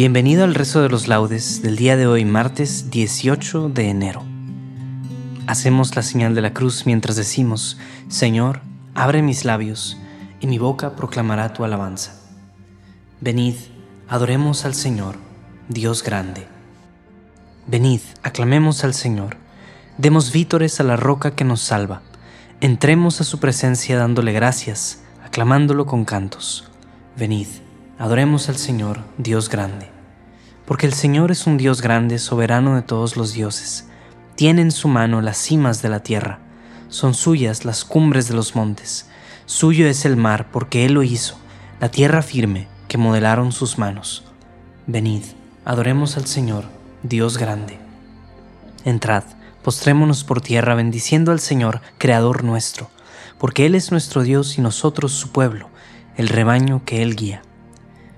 Bienvenido al rezo de los laudes del día de hoy, martes 18 de enero. Hacemos la señal de la cruz mientras decimos, Señor, abre mis labios, y mi boca proclamará tu alabanza. Venid, adoremos al Señor, Dios grande. Venid, aclamemos al Señor, demos vítores a la roca que nos salva, entremos a su presencia dándole gracias, aclamándolo con cantos. Venid, Adoremos al Señor, Dios grande. Porque el Señor es un Dios grande, soberano de todos los dioses. Tiene en su mano las cimas de la tierra. Son suyas las cumbres de los montes. Suyo es el mar, porque Él lo hizo, la tierra firme que modelaron sus manos. Venid, adoremos al Señor, Dios grande. Entrad, postrémonos por tierra bendiciendo al Señor, Creador nuestro, porque Él es nuestro Dios y nosotros su pueblo, el rebaño que Él guía.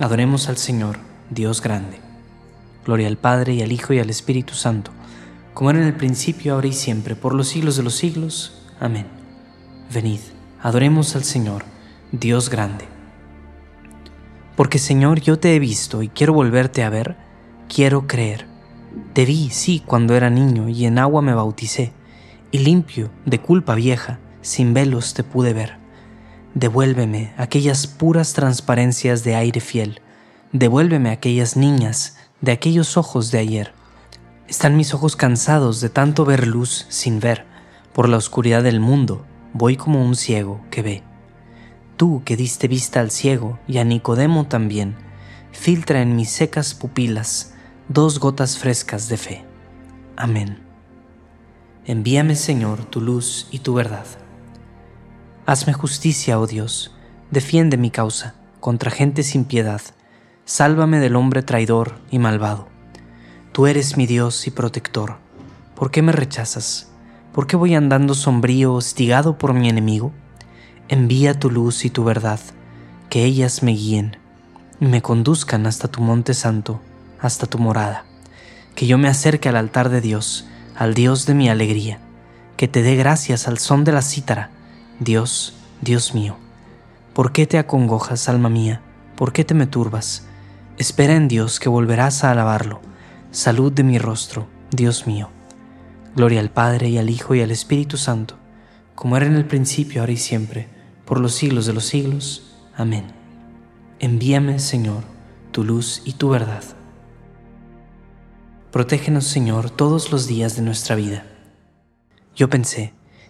Adoremos al Señor, Dios grande. Gloria al Padre y al Hijo y al Espíritu Santo, como era en el principio, ahora y siempre, por los siglos de los siglos. Amén. Venid, adoremos al Señor, Dios grande. Porque Señor, yo te he visto y quiero volverte a ver, quiero creer. Te vi, sí, cuando era niño y en agua me bauticé, y limpio, de culpa vieja, sin velos te pude ver. Devuélveme aquellas puras transparencias de aire fiel. Devuélveme aquellas niñas de aquellos ojos de ayer. Están mis ojos cansados de tanto ver luz sin ver. Por la oscuridad del mundo voy como un ciego que ve. Tú que diste vista al ciego y a Nicodemo también, filtra en mis secas pupilas dos gotas frescas de fe. Amén. Envíame, Señor, tu luz y tu verdad Hazme justicia, oh Dios, defiende mi causa contra gente sin piedad, sálvame del hombre traidor y malvado. Tú eres mi Dios y protector. ¿Por qué me rechazas? ¿Por qué voy andando sombrío, hostigado por mi enemigo? Envía tu luz y tu verdad, que ellas me guíen y me conduzcan hasta tu monte santo, hasta tu morada. Que yo me acerque al altar de Dios, al Dios de mi alegría, que te dé gracias al son de la cítara, Dios, Dios mío, ¿por qué te acongojas, alma mía? ¿Por qué te me turbas? Espera en Dios que volverás a alabarlo. Salud de mi rostro, Dios mío. Gloria al Padre y al Hijo y al Espíritu Santo, como era en el principio, ahora y siempre, por los siglos de los siglos. Amén. Envíame, Señor, tu luz y tu verdad. Protégenos, Señor, todos los días de nuestra vida. Yo pensé,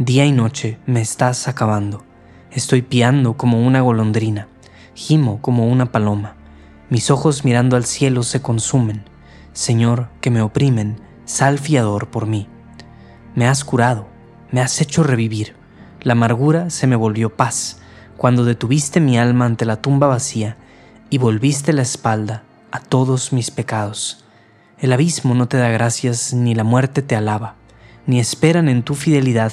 día y noche me estás acabando. Estoy piando como una golondrina, gimo como una paloma. Mis ojos mirando al cielo se consumen. Señor, que me oprimen, sal fiador por mí. Me has curado, me has hecho revivir. La amargura se me volvió paz, cuando detuviste mi alma ante la tumba vacía y volviste la espalda a todos mis pecados. El abismo no te da gracias, ni la muerte te alaba, ni esperan en tu fidelidad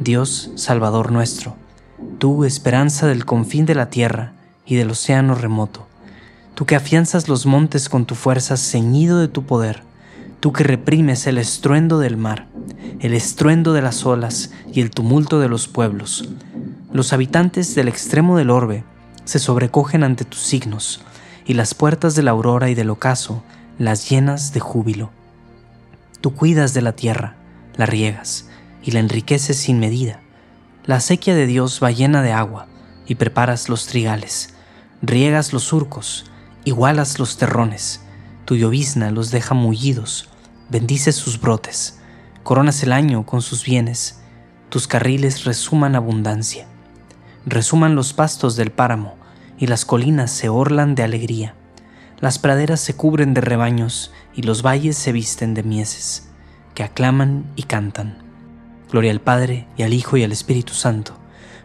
Dios Salvador nuestro, tú esperanza del confín de la tierra y del océano remoto tú que afianzas los montes con tu fuerza ceñido de tu poder, tú que reprimes el estruendo del mar, el estruendo de las olas y el tumulto de los pueblos. Los habitantes del extremo del orbe se sobrecogen ante tus signos, y las puertas de la aurora y del ocaso las llenas de júbilo. Tú cuidas de la tierra, la riegas y la enriqueces sin medida. La acequia de Dios va llena de agua, y preparas los trigales, riegas los surcos, igualas los terrones, tu llovizna los deja mullidos, bendices sus brotes, coronas el año con sus bienes, tus carriles resuman abundancia, resuman los pastos del páramo, y las colinas se orlan de alegría, las praderas se cubren de rebaños, y los valles se visten de mieses, que aclaman y cantan. Gloria al Padre, y al Hijo, y al Espíritu Santo,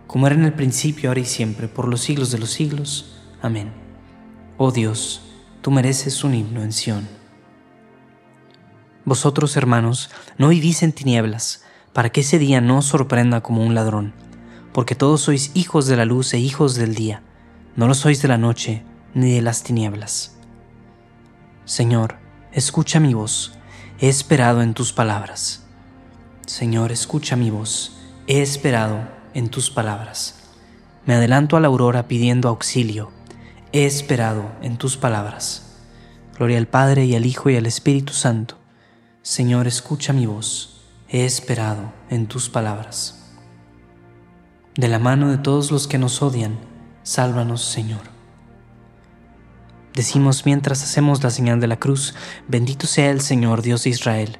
como era en el principio, ahora y siempre, por los siglos de los siglos. Amén. Oh Dios, tú mereces un himno en Sión. Vosotros, hermanos, no vivís en tinieblas, para que ese día no os sorprenda como un ladrón, porque todos sois hijos de la luz e hijos del día, no lo sois de la noche ni de las tinieblas. Señor, escucha mi voz, he esperado en tus palabras. Señor, escucha mi voz, he esperado en tus palabras. Me adelanto a la aurora pidiendo auxilio he esperado en tus palabras. Gloria al Padre y al Hijo y al Espíritu Santo. Señor, escucha mi voz. He esperado en tus palabras. De la mano de todos los que nos odian, sálvanos, Señor. Decimos mientras hacemos la señal de la cruz, bendito sea el Señor Dios de Israel,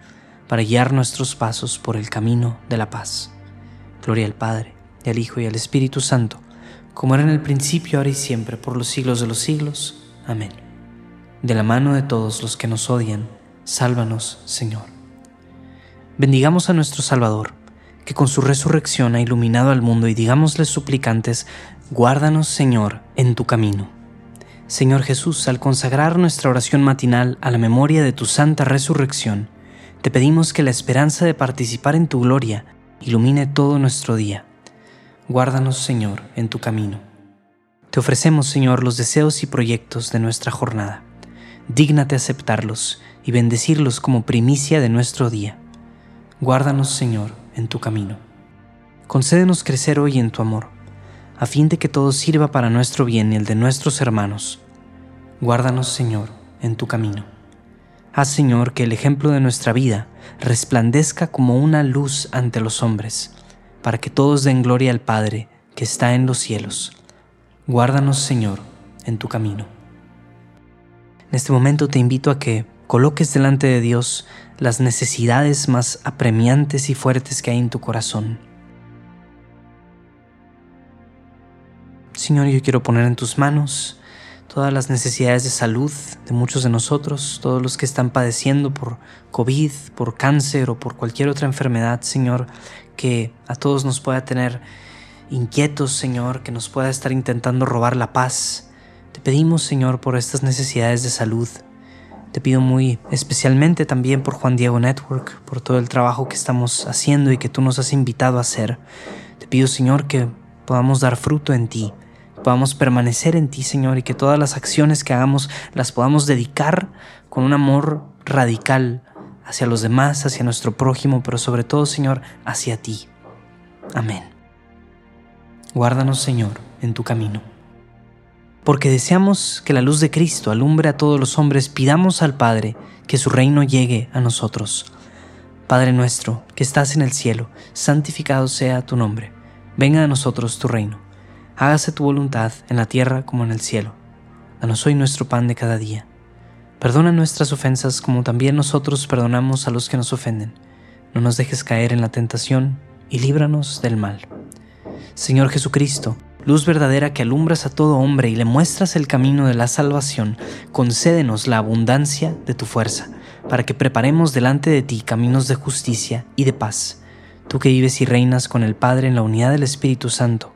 para guiar nuestros pasos por el camino de la paz. Gloria al Padre, y al Hijo y al Espíritu Santo, como era en el principio, ahora y siempre, por los siglos de los siglos. Amén. De la mano de todos los que nos odian, sálvanos, Señor. Bendigamos a nuestro Salvador, que con su resurrección ha iluminado al mundo y digámosle suplicantes, guárdanos Señor en tu camino. Señor Jesús, al consagrar nuestra oración matinal a la memoria de tu santa resurrección, te pedimos que la esperanza de participar en tu gloria ilumine todo nuestro día. Guárdanos, Señor, en tu camino. Te ofrecemos, Señor, los deseos y proyectos de nuestra jornada. Dígnate aceptarlos y bendecirlos como primicia de nuestro día. Guárdanos, Señor, en tu camino. Concédenos crecer hoy en tu amor, a fin de que todo sirva para nuestro bien y el de nuestros hermanos. Guárdanos, Señor, en tu camino. Haz, Señor, que el ejemplo de nuestra vida resplandezca como una luz ante los hombres, para que todos den gloria al Padre que está en los cielos. Guárdanos, Señor, en tu camino. En este momento te invito a que coloques delante de Dios las necesidades más apremiantes y fuertes que hay en tu corazón. Señor, yo quiero poner en tus manos todas las necesidades de salud de muchos de nosotros, todos los que están padeciendo por COVID, por cáncer o por cualquier otra enfermedad, Señor, que a todos nos pueda tener inquietos, Señor, que nos pueda estar intentando robar la paz. Te pedimos, Señor, por estas necesidades de salud. Te pido muy especialmente también por Juan Diego Network, por todo el trabajo que estamos haciendo y que tú nos has invitado a hacer. Te pido, Señor, que podamos dar fruto en ti podamos permanecer en ti, Señor, y que todas las acciones que hagamos las podamos dedicar con un amor radical hacia los demás, hacia nuestro prójimo, pero sobre todo, Señor, hacia ti. Amén. Guárdanos, Señor, en tu camino. Porque deseamos que la luz de Cristo alumbre a todos los hombres, pidamos al Padre que su reino llegue a nosotros. Padre nuestro, que estás en el cielo, santificado sea tu nombre. Venga a nosotros tu reino hágase tu voluntad en la tierra como en el cielo. Danos hoy nuestro pan de cada día. Perdona nuestras ofensas como también nosotros perdonamos a los que nos ofenden. No nos dejes caer en la tentación y líbranos del mal. Señor Jesucristo, luz verdadera que alumbras a todo hombre y le muestras el camino de la salvación, concédenos la abundancia de tu fuerza, para que preparemos delante de ti caminos de justicia y de paz. Tú que vives y reinas con el Padre en la unidad del Espíritu Santo,